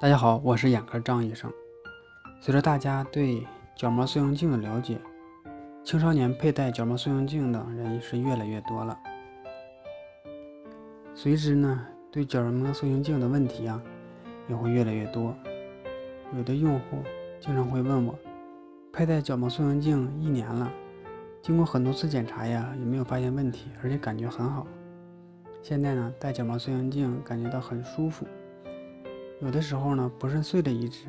大家好，我是眼科张医生。随着大家对角膜塑形镜的了解，青少年佩戴角膜塑形镜的人是越来越多了。随之呢，对角膜塑形镜的问题啊，也会越来越多。有的用户经常会问我，佩戴角膜塑形镜一年了，经过很多次检查呀，也没有发现问题，而且感觉很好。现在呢，戴角膜塑形镜感觉到很舒服。有的时候呢，不慎碎了一只，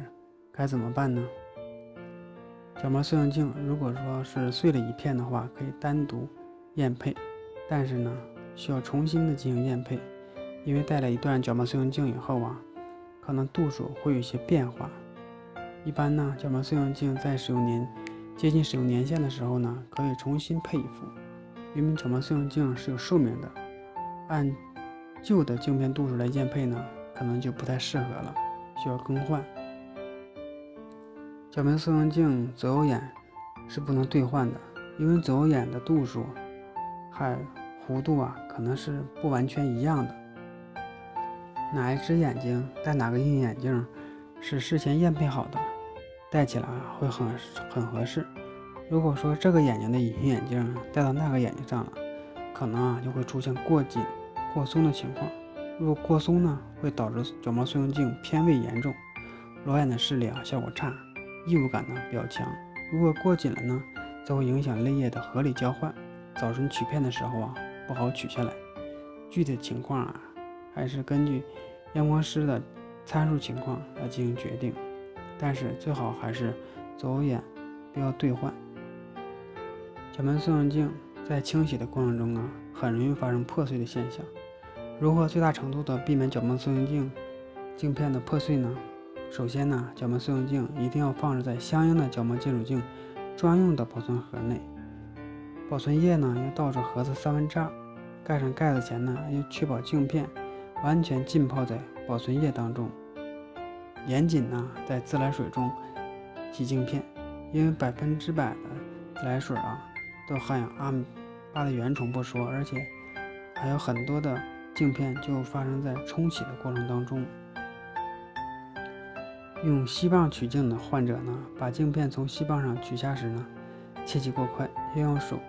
该怎么办呢？角膜塑形镜如果说是碎了一片的话，可以单独验配，但是呢，需要重新的进行验配，因为戴了一段角膜塑形镜以后啊，可能度数会有一些变化。一般呢，角膜塑形镜在使用年接近使用年限的时候呢，可以重新配一副，因为角膜塑形镜是有寿命的，按旧的镜片度数来验配呢。可能就不太适合了，需要更换。角膜塑形镜左右眼是不能兑换的，因为左右眼的度数还弧度啊，可能是不完全一样的。哪一只眼睛戴哪个隐形眼镜是事先验配好的，戴起来会很很合适。如果说这个眼睛的隐形眼镜戴到那个眼睛上了，可能啊就会出现过紧、过松的情况。如果过松呢，会导致角膜塑形镜偏位严重，裸眼的视力啊效果差，异物感呢比较强。如果过紧了呢，则会影响泪液的合理交换，早晨取片的时候啊不好取下来。具体情况啊，还是根据验光师的参数情况来进行决定。但是最好还是择偶眼不要兑换。角膜塑形镜在清洗的过程中啊，很容易发生破碎的现象。如何最大程度的避免角膜塑形镜镜片的破碎呢？首先呢，角膜塑形镜一定要放置在相应的角膜金属镜专用的保存盒内，保存液呢要倒至盒子三分之二，盖上盖子前呢要确保镜片完全浸泡在保存液当中，严谨呢在自来水中洗镜片，因为百分之百的自来水啊都含有阿米巴的原虫不说，而且还有很多的。镜片就发生在冲洗的过程当中。用锡棒取镜的患者呢，把镜片从锡棒上取下时呢，切忌过快，要用手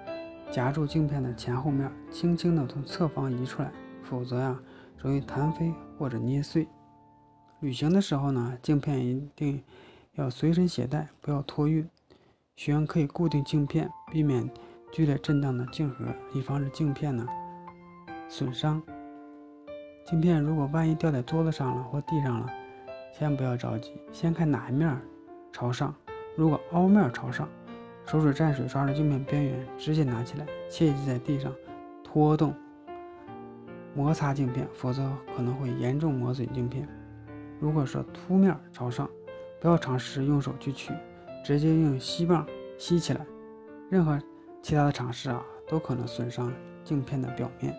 夹住镜片的前后面，轻轻的从侧方移出来，否则呀，容易弹飞或者捏碎。旅行的时候呢，镜片一定要随身携带，不要托运。学员可以固定镜片，避免剧烈震荡的镜盒，以防止镜片呢损伤。镜片如果万一掉在桌子上了或地上了，先不要着急，先看哪一面朝上。如果凹面朝上，手指蘸水抓住镜片边缘，直接拿起来，切记在地上拖动、摩擦镜片，否则可能会严重磨损镜片。如果说凸面朝上，不要尝试用手去取，直接用吸棒吸起来。任何其他的尝试啊，都可能损伤镜片的表面。